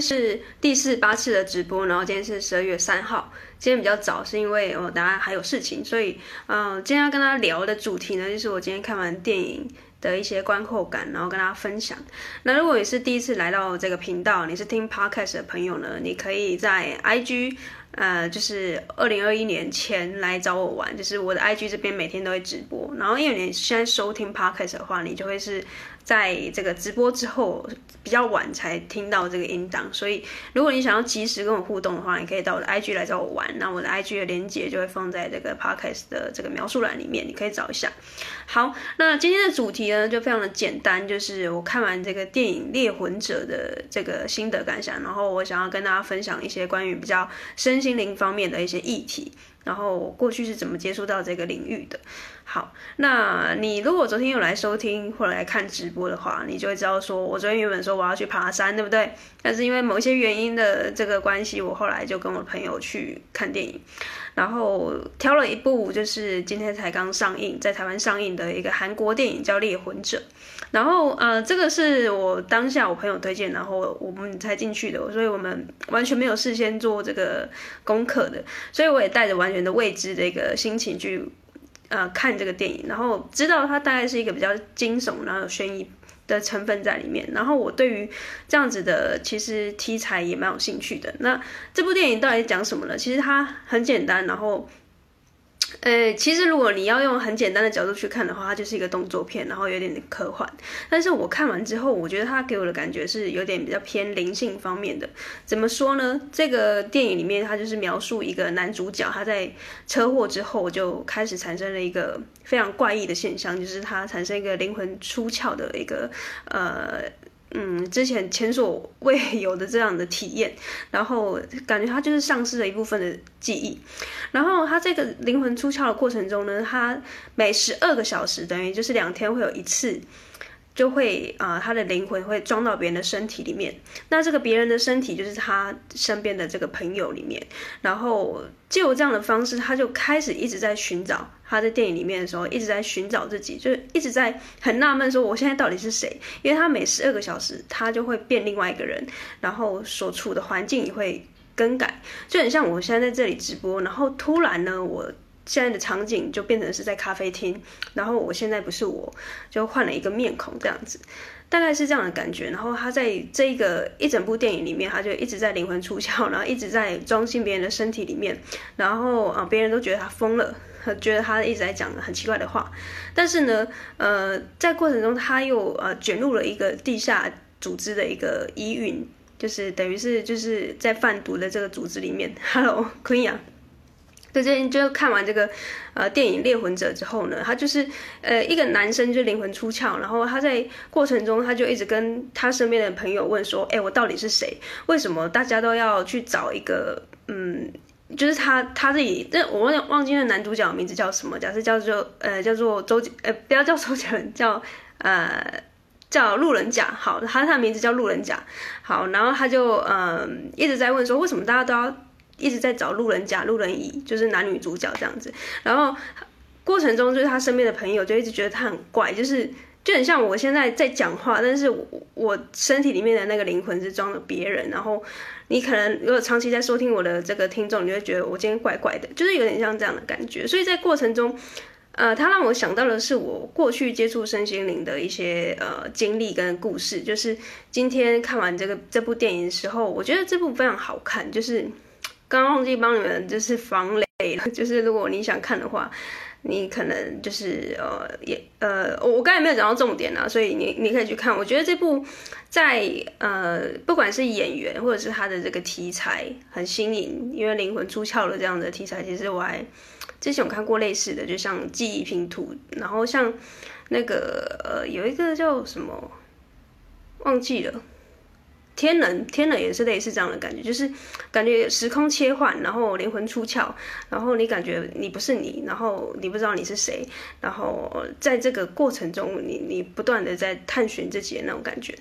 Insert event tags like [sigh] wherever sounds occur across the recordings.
是第四八次的直播，然后今天是十二月三号，今天比较早，是因为我等下还有事情，所以嗯、今天要跟大家聊的主题呢，就是我今天看完电影的一些观后感，然后跟大家分享。那如果你是第一次来到这个频道，你是听 Podcast 的朋友呢，你可以在 IG。呃，就是二零二一年前来找我玩，就是我的 IG 这边每天都会直播，然后因为你现在收听 Podcast 的话，你就会是在这个直播之后比较晚才听到这个音档，所以如果你想要及时跟我互动的话，你可以到我的 IG 来找我玩，那我的 IG 的连接就会放在这个 Podcast 的这个描述栏里面，你可以找一下。好，那今天的主题呢就非常的简单，就是我看完这个电影《猎魂者》的这个心得感想，然后我想要跟大家分享一些关于比较身心灵方面的一些议题，然后我过去是怎么接触到这个领域的。好，那你如果昨天有来收听或者来看直播的话，你就会知道说，我昨天原本说我要去爬山，对不对？但是因为某一些原因的这个关系，我后来就跟我朋友去看电影。然后挑了一部，就是今天才刚上映，在台湾上映的一个韩国电影，叫《猎魂者》。然后呃，这个是我当下我朋友推荐，然后我们才进去的，所以我们完全没有事先做这个功课的，所以我也带着完全的未知的一个心情去呃看这个电影，然后知道它大概是一个比较惊悚，然后有悬疑。的成分在里面，然后我对于这样子的其实题材也蛮有兴趣的。那这部电影到底讲什么呢？其实它很简单，然后。呃，其实如果你要用很简单的角度去看的话，它就是一个动作片，然后有点科幻。但是我看完之后，我觉得它给我的感觉是有点比较偏灵性方面的。怎么说呢？这个电影里面，它就是描述一个男主角，他在车祸之后就开始产生了一个非常怪异的现象，就是他产生一个灵魂出窍的一个呃。嗯，之前前所未有的这样的体验，然后感觉他就是丧失了一部分的记忆，然后他这个灵魂出窍的过程中呢，他每十二个小时，等于就是两天会有一次。就会啊、他的灵魂会装到别人的身体里面。那这个别人的身体就是他身边的这个朋友里面。然后就这样的方式，他就开始一直在寻找。他在电影里面的时候，一直在寻找自己，就是一直在很纳闷说：我现在到底是谁？因为他每十二个小时，他就会变另外一个人，然后所处的环境也会更改，就很像我现在在这里直播，然后突然呢，我。现在的场景就变成是在咖啡厅，然后我现在不是我，就换了一个面孔这样子，大概是这样的感觉。然后他在这一个一整部电影里面，他就一直在灵魂出窍，然后一直在装进别人的身体里面，然后啊，别人都觉得他疯了，觉得他一直在讲很奇怪的话。但是呢，呃，在过程中他又呃卷入了一个地下组织的一个疑云，就是等于是就是在贩毒的这个组织里面。[laughs] Hello，Queen。最近就看完这个呃电影《猎魂者》之后呢，他就是呃一个男生就灵魂出窍，然后他在过程中他就一直跟他身边的朋友问说：“哎，我到底是谁？为什么大家都要去找一个嗯，就是他他自己？这我忘忘记那男主角名字叫什么？假设叫做呃叫做周杰呃不要叫周杰伦，叫呃叫路人甲。好，他他的名字叫路人甲。好，然后他就嗯、一直在问说，为什么大家都要？一直在找路人甲、路人乙，就是男女主角这样子。然后过程中，就是他身边的朋友就一直觉得他很怪，就是就很像我现在在讲话，但是我我身体里面的那个灵魂是装了别人。然后你可能如果长期在收听我的这个听众，你就会觉得我今天怪怪的，就是有点像这样的感觉。所以在过程中，呃，他让我想到的是我过去接触身心灵的一些呃经历跟故事。就是今天看完这个这部电影的时候，我觉得这部非常好看，就是。刚刚忘记帮你们就是防雷了，[laughs] 就是如果你想看的话，你可能就是呃也呃我刚才没有讲到重点啊，所以你你可以去看。我觉得这部在呃不管是演员或者是他的这个题材很新颖，因为灵魂出窍了这样的题材，其实我还之前有看过类似的，就像记忆拼图，然后像那个呃有一个叫什么忘记了。天能，天能也是类似这样的感觉，就是感觉时空切换，然后灵魂出窍，然后你感觉你不是你，然后你不知道你是谁，然后在这个过程中你，你你不断的在探寻自己的那种感觉。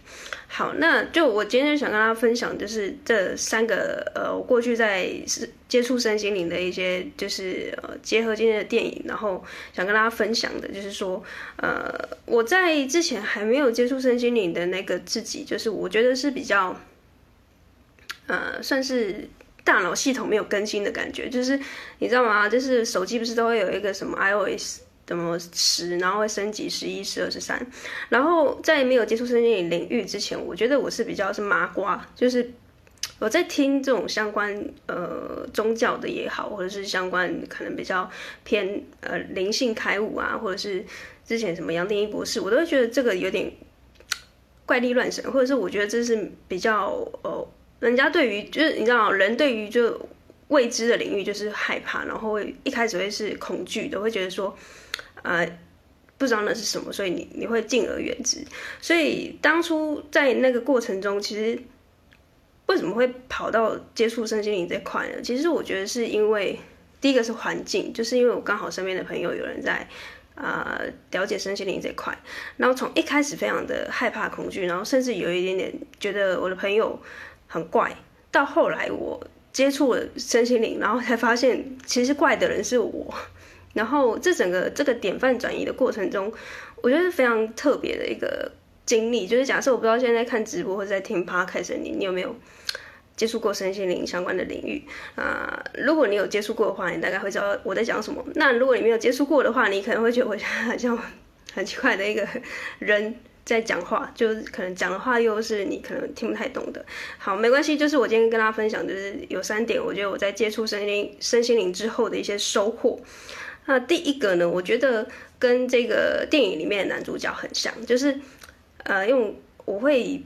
好，那就我今天就想跟大家分享，就是这三个呃，我过去在是接触身心灵的一些，就是呃，结合今天的电影，然后想跟大家分享的，就是说，呃，我在之前还没有接触身心灵的那个自己，就是我觉得是比较。呃，算是大脑系统没有更新的感觉。就是你知道吗？就是手机不是都会有一个什么 iOS 什么十，然后会升级十一、十二、十三。然后在没有接触身心灵领域之前，我觉得我是比较是麻瓜，就是。我在听这种相关呃宗教的也好，或者是相关可能比较偏呃灵性开悟啊，或者是之前什么杨定一博士，我都会觉得这个有点怪力乱神，或者是我觉得这是比较呃人家对于就是你知道人对于就未知的领域就是害怕，然后会一开始会是恐惧的，会觉得说呃不知道那是什么，所以你你会敬而远之。所以当初在那个过程中，其实。为什么会跑到接触身心灵这块呢？其实我觉得是因为第一个是环境，就是因为我刚好身边的朋友有人在啊、呃、了解身心灵这块，然后从一开始非常的害怕、恐惧，然后甚至有一点点觉得我的朋友很怪，到后来我接触了身心灵，然后才发现其实怪的人是我，然后这整个这个典范转移的过程中，我觉得是非常特别的一个。经历就是假设我不知道现在看直播或者在听 podcast，你你有没有接触过身心灵相关的领域啊、如果你有接触过的话，你大概会知道我在讲什么。那如果你没有接触过的话，你可能会觉得我 [laughs] 好像很奇怪的一个人在讲话，就是可能讲的话又是你可能听不太懂的。好，没关系，就是我今天跟大家分享，就是有三点，我觉得我在接触身心灵身心灵之后的一些收获。那第一个呢，我觉得跟这个电影里面的男主角很像，就是。呃，用我会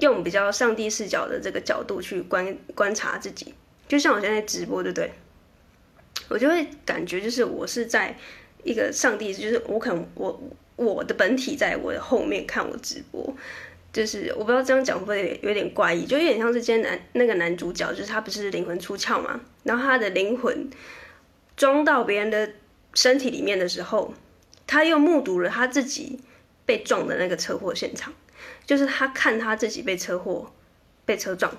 用比较上帝视角的这个角度去观观察自己，就像我现在直播，对不对？我就会感觉就是我是在一个上帝，就是我可能我我的本体在我的后面看我直播，就是我不知道这样讲会不会有点怪异，就有点像是今天男那个男主角，就是他不是灵魂出窍嘛，然后他的灵魂装到别人的身体里面的时候，他又目睹了他自己。被撞的那个车祸现场，就是他看他自己被车祸、被车撞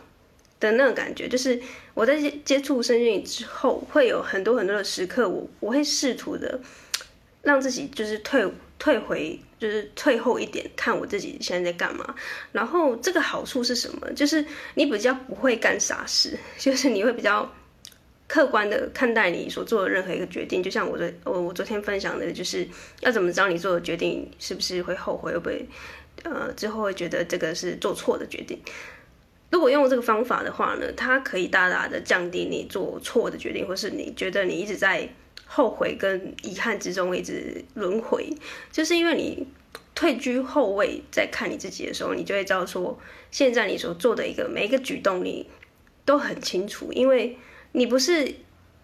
的那个感觉。就是我在接接触身心灵之后，会有很多很多的时刻，我我会试图的让自己就是退退回，就是退后一点，看我自己现在在干嘛。然后这个好处是什么？就是你比较不会干傻事，[laughs] 就是你会比较。客观的看待你所做的任何一个决定，就像我的我我昨天分享的，就是要怎么知道你做的决定是不是会后悔，会不会呃之后会觉得这个是做错的决定。如果用这个方法的话呢，它可以大大的降低你做错的决定，或是你觉得你一直在后悔跟遗憾之中一直轮回，就是因为你退居后位在看你自己的时候，你就会知道说，现在你所做的一个每一个举动，你都很清楚，因为。你不是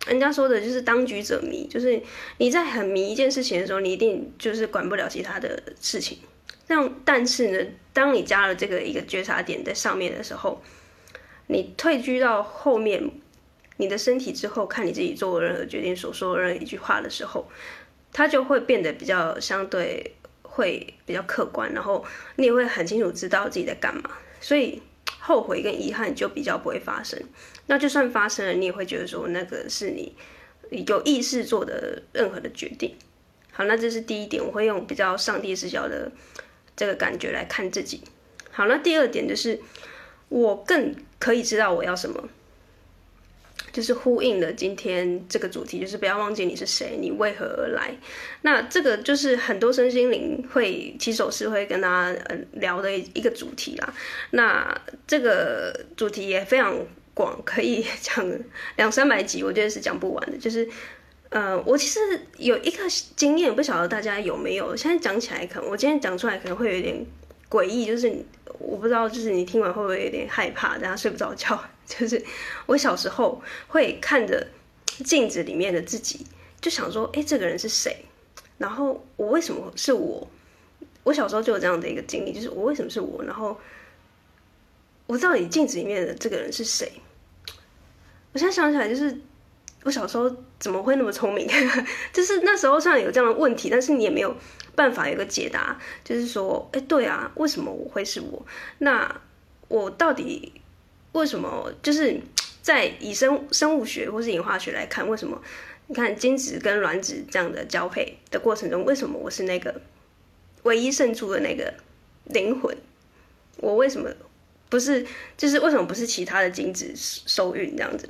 人家说的，就是当局者迷，就是你在很迷一件事情的时候，你一定就是管不了其他的事情。这样，但是呢，当你加了这个一个觉察点在上面的时候，你退居到后面，你的身体之后，看你自己做任何决定、所说的任何一句话的时候，它就会变得比较相对会比较客观，然后你也会很清楚知道自己在干嘛，所以后悔跟遗憾就比较不会发生。那就算发生了，你也会觉得说那个是你有意识做的任何的决定。好，那这是第一点，我会用比较上帝视角的这个感觉来看自己。好，那第二点就是我更可以知道我要什么，就是呼应了今天这个主题，就是不要忘记你是谁，你为何而来。那这个就是很多身心灵会起手式会跟大家聊的一个主题啦。那这个主题也非常。广可以 [laughs] 讲两三百集，我觉得是讲不完的。就是，呃，我其实有一个经验，不晓得大家有没有。现在讲起来，可能我今天讲出来可能会有点诡异，就是我不知道，就是你听完会不会有点害怕，等下睡不着觉。[laughs] 就是我小时候会看着镜子里面的自己，就想说，哎，这个人是谁？然后我为什么是我？我小时候就有这样的一个经历，就是我为什么是我？然后我知道你镜子里面的这个人是谁？我现在想起来，就是我小时候怎么会那么聪明？[laughs] 就是那时候虽然有这样的问题，但是你也没有办法有个解答。就是说，哎，对啊，为什么我会是我？那我到底为什么？就是在以生生物学或是演化学来看，为什么？你看精子跟卵子这样的交配的过程中，为什么我是那个唯一胜出的那个灵魂？我为什么不是，就是为什么不是其他的精子受孕这样子？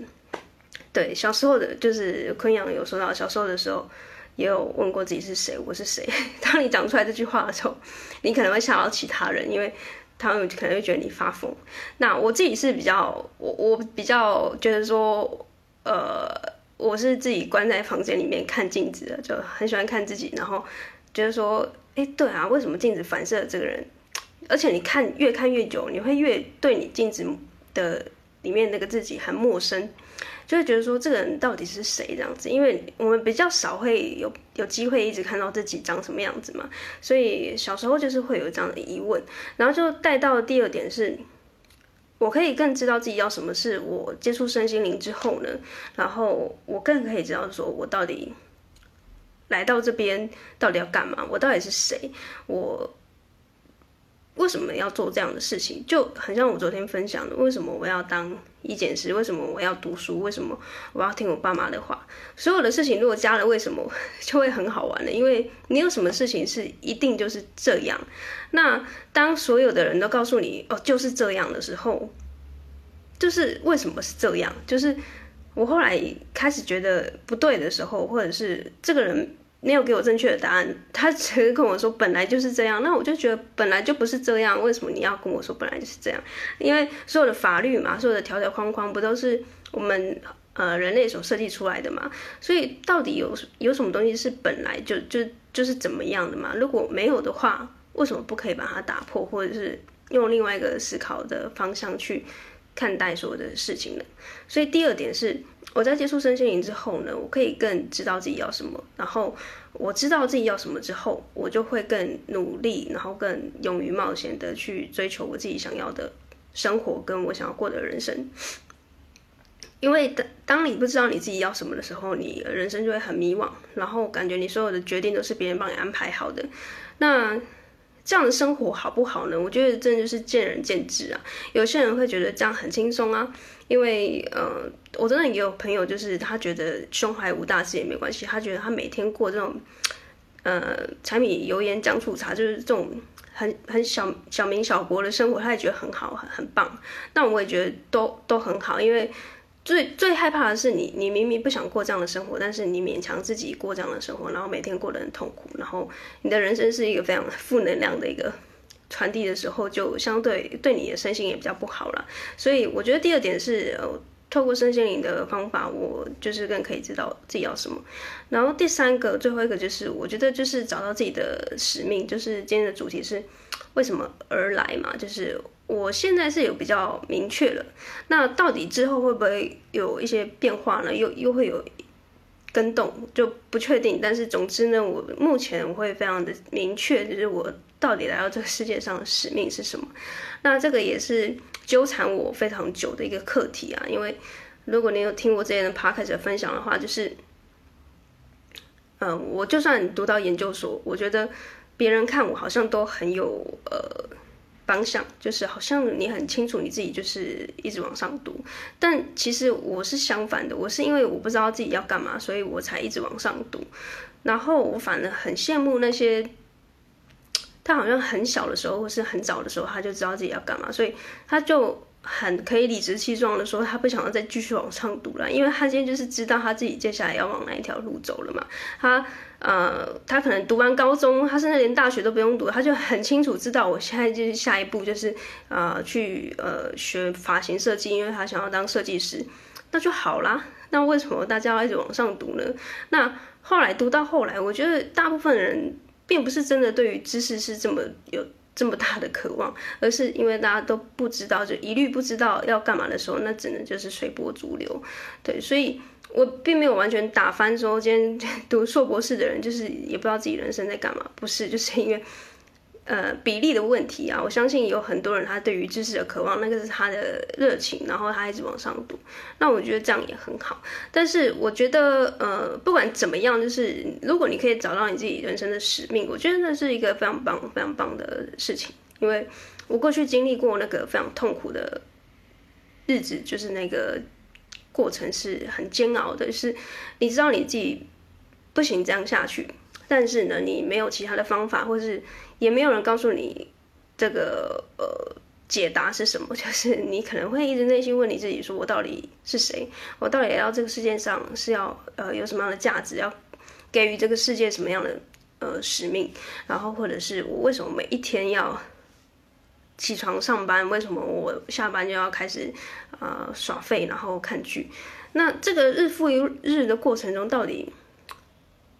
对，小时候的，就是昆阳有说到，小时候的时候也有问过自己是谁，我是谁。[laughs] 当你讲出来这句话的时候，你可能会吓到其他人，因为他们可能会觉得你发疯。那我自己是比较，我我比较觉得说，呃，我是自己关在房间里面看镜子的，就很喜欢看自己，然后觉得说，哎，对啊，为什么镜子反射这个人？而且你看越看越久，你会越对你镜子的里面那个自己很陌生，就会觉得说这个人到底是谁这样子？因为我们比较少会有有机会一直看到自己长什么样子嘛，所以小时候就是会有这样的疑问，然后就带到第二点是，我可以更知道自己要什么。是我接触身心灵之后呢，然后我更可以知道说我到底来到这边到底要干嘛？我到底是谁？我。为什么要做这样的事情？就很像我昨天分享的，为什么我要当医检师？为什么我要读书？为什么我要听我爸妈的话？所有的事情如果加了为什么，[laughs] 就会很好玩的。因为你有什么事情是一定就是这样。那当所有的人都告诉你哦就是这样的时候，就是为什么是这样？就是我后来开始觉得不对的时候，或者是这个人。没有给我正确的答案，他只是跟我说本来就是这样，那我就觉得本来就不是这样，为什么你要跟我说本来就是这样？因为所有的法律嘛，所有的条条框框不都是我们呃人类所设计出来的嘛？所以到底有有什么东西是本来就就就是怎么样的嘛？如果没有的话，为什么不可以把它打破，或者是用另外一个思考的方向去看待所有的事情呢？所以第二点是。我在接触身心灵之后呢，我可以更知道自己要什么。然后我知道自己要什么之后，我就会更努力，然后更勇于冒险的去追求我自己想要的生活，跟我想要过的人生。因为当当你不知道你自己要什么的时候，你人生就会很迷惘，然后感觉你所有的决定都是别人帮你安排好的。那这样的生活好不好呢？我觉得真的就是见仁见智啊。有些人会觉得这样很轻松啊，因为呃，我真的也有朋友，就是他觉得胸怀无大志也没关系，他觉得他每天过这种呃柴米油盐酱醋茶，就是这种很很小小民小国的生活，他也觉得很好，很很棒。那我也觉得都都很好，因为。最最害怕的是你，你明明不想过这样的生活，但是你勉强自己过这样的生活，然后每天过得很痛苦，然后你的人生是一个非常负能量的一个传递的时候，就相对对你的身心也比较不好了。所以我觉得第二点是，呃，透过身心灵的方法，我就是更可以知道自己要什么。然后第三个，最后一个就是，我觉得就是找到自己的使命，就是今天的主题是为什么而来嘛，就是。我现在是有比较明确了，那到底之后会不会有一些变化呢？又又会有更动，就不确定。但是总之呢，我目前我会非常的明确，就是我到底来到这个世界上的使命是什么。那这个也是纠缠我非常久的一个课题啊。因为如果你有听过这些的 podcast 的分享的话，就是，嗯、我就算读到研究所，我觉得别人看我好像都很有呃。方向就是好像你很清楚你自己就是一直往上读，但其实我是相反的，我是因为我不知道自己要干嘛，所以我才一直往上读。然后我反而很羡慕那些他好像很小的时候或是很早的时候他就知道自己要干嘛，所以他就很可以理直气壮的说他不想要再继续往上读了，因为他今天就是知道他自己接下来要往哪一条路走了嘛，他。呃，他可能读完高中，他甚至连大学都不用读，他就很清楚知道，我现在就是下一步就是，呃，去呃学发型设计，因为他想要当设计师，那就好啦。那为什么大家要一直往上读呢？那后来读到后来，我觉得大部分人并不是真的对于知识是这么有这么大的渴望，而是因为大家都不知道，就一律不知道要干嘛的时候，那只能就是随波逐流，对，所以。我并没有完全打翻说，今天 [laughs] 读硕博士的人就是也不知道自己人生在干嘛，不是，就是因为呃比例的问题啊。我相信有很多人他对于知识的渴望，那个是他的热情，然后他一直往上读。那我觉得这样也很好。但是我觉得呃不管怎么样，就是如果你可以找到你自己人生的使命，我觉得那是一个非常棒、非常棒的事情。因为我过去经历过那个非常痛苦的日子，就是那个。过程是很煎熬的，是你知道你自己不行这样下去，但是呢，你没有其他的方法，或是也没有人告诉你这个呃解答是什么？[laughs] 就是你可能会一直内心问你自己：说我到底是谁？我到底来到这个世界上是要呃有什么样的价值？要给予这个世界什么样的呃使命？然后或者是我为什么每一天要起床上班？为什么我下班就要开始呃耍废，然后看剧？那这个日复一日的过程中，到底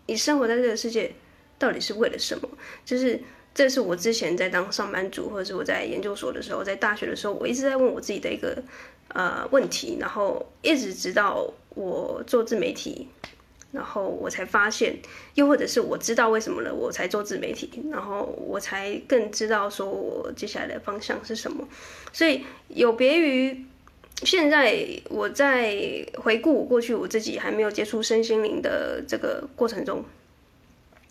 你生活在这个世界到底是为了什么？就是。这是我之前在当上班族，或者是我在研究所的时候，在大学的时候，我一直在问我自己的一个呃问题，然后一直直到我做自媒体，然后我才发现，又或者是我知道为什么了，我才做自媒体，然后我才更知道说我接下来的方向是什么。所以有别于现在我在回顾过去，我自己还没有接触身心灵的这个过程中。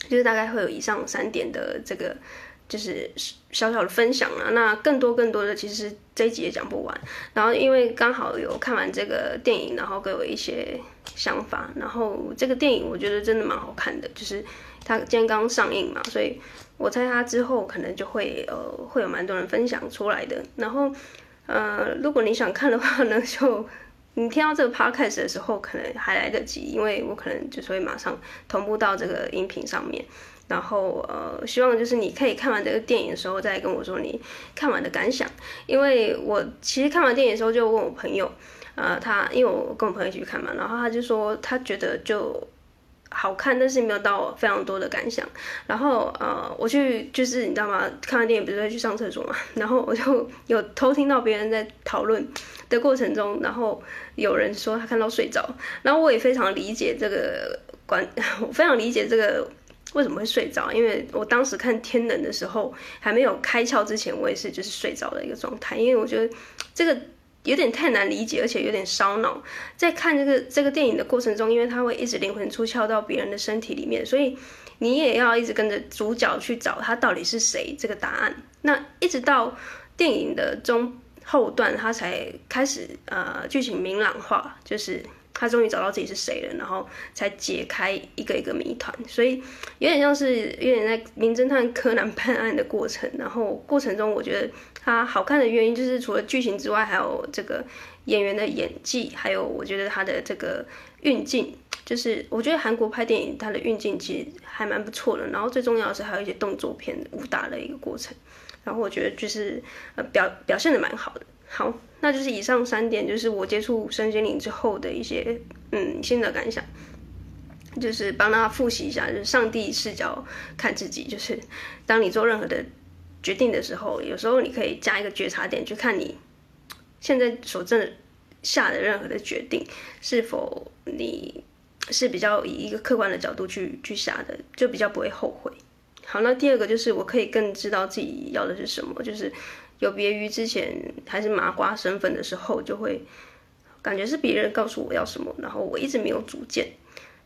就是大概会有以上三点的这个，就是小小的分享啊。那更多更多的，其实这一集也讲不完。然后因为刚好有看完这个电影，然后给我一些想法。然后这个电影我觉得真的蛮好看的，就是它今天刚上映嘛，所以我猜它之后可能就会呃会有蛮多人分享出来的。然后呃，如果你想看的话呢，就。你听到这个 podcast 的时候，可能还来得及，因为我可能就是会马上同步到这个音频上面。然后呃，希望就是你可以看完这个电影的时候，再跟我说你看完的感想。因为我其实看完电影的时候，就问我朋友，呃，他因为我跟我朋友一起去看嘛，然后他就说他觉得就。好看，但是没有到非常多的感想。然后呃，我去就是你知道吗？看完电影不是会去上厕所嘛？[laughs] 然后我就有偷听到别人在讨论的过程中，然后有人说他看到睡着，然后我也非常理解这个观，[laughs] 我非常理解这个为什么会睡着，因为我当时看《天能》的时候还没有开窍之前，我也是就是睡着的一个状态，因为我觉得这个。有点太难理解，而且有点烧脑。在看这个这个电影的过程中，因为它会一直灵魂出窍到别人的身体里面，所以你也要一直跟着主角去找他到底是谁这个答案。那一直到电影的中后段，他才开始呃剧情明朗化，就是。他终于找到自己是谁了，然后才解开一个一个谜团，所以有点像是有点在名侦探柯南判案的过程。然后过程中，我觉得它好看的原因就是除了剧情之外，还有这个演员的演技，还有我觉得他的这个运镜，就是我觉得韩国拍电影它的运镜其实还蛮不错的。然后最重要的是还有一些动作片武打的一个过程，然后我觉得就是呃表表现的蛮好的。好，那就是以上三点，就是我接触身心灵之后的一些嗯新的感想，就是帮大家复习一下，就是上帝视角看自己，就是当你做任何的决定的时候，有时候你可以加一个觉察点，去看你现在所正下的任何的决定，是否你是比较以一个客观的角度去去下的，就比较不会后悔。好，那第二个就是我可以更知道自己要的是什么，就是。有别于之前还是麻瓜身份的时候，就会感觉是别人告诉我要什么，然后我一直没有主见，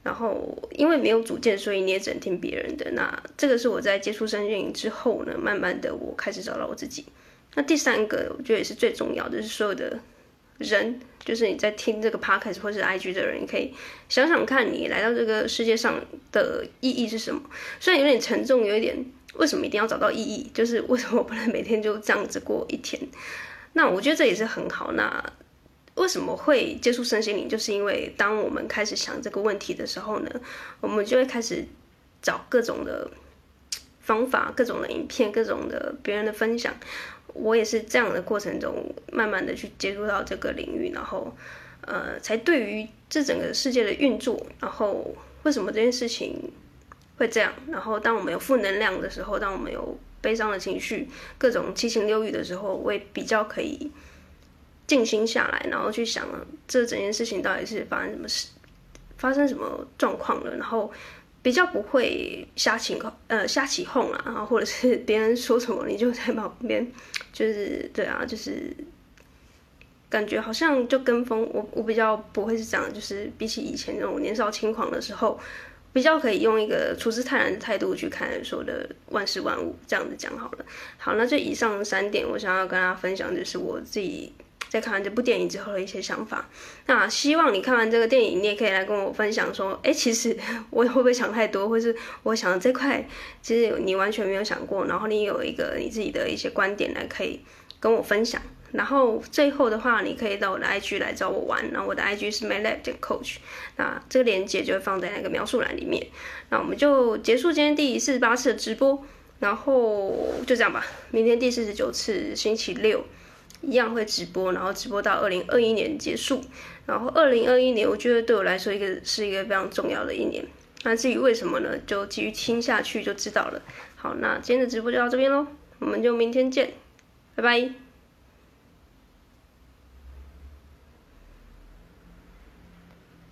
然后因为没有主见，所以你也只能听别人的。那这个是我在接触身心灵之后呢，慢慢的我开始找到我自己。那第三个，我觉得也是最重要的，就是所有的人，就是你在听这个 podcast 或是 IG 的人，你可以想想看你来到这个世界上的意义是什么。虽然有点沉重，有一点。为什么一定要找到意义？就是为什么我不能每天就这样子过一天？[laughs] 那我觉得这也是很好。那为什么会接触身心灵？就是因为当我们开始想这个问题的时候呢，我们就会开始找各种的方法、各种的影片、各种的别人的分享。我也是这样的过程中，慢慢的去接触到这个领域，然后呃，才对于这整个世界的运作，然后为什么这件事情。会这样，然后当我们有负能量的时候，当我们有悲伤的情绪、各种七情六欲的时候，我也比较可以静心下来，然后去想这整件事情到底是发生什么事、发生什么状况了，然后比较不会瞎起呃瞎起哄啊，然后或者是别人说什么你就在旁边，就是对啊，就是感觉好像就跟风。我我比较不会是这样，就是比起以前那种年少轻狂的时候。比较可以用一个处之泰然的态度去看说的万事万物，这样子讲好了。好，那这以上三点，我想要跟大家分享，就是我自己在看完这部电影之后的一些想法。那希望你看完这个电影，你也可以来跟我分享说，哎，其实我会不会想太多，或是我想的这块，其实你完全没有想过，然后你有一个你自己的一些观点来可以跟我分享。然后最后的话，你可以到我的 IG 来找我玩。然后我的 IG 是 MyLab 点 Coach，那这个链接就会放在那个描述栏里面。那我们就结束今天第四十八次的直播，然后就这样吧。明天第四十九次星期六一样会直播，然后直播到二零二一年结束。然后二零二一年，我觉得对我来说一个是一个非常重要的一年。那至于为什么呢？就继续听下去就知道了。好，那今天的直播就到这边喽，我们就明天见，拜拜。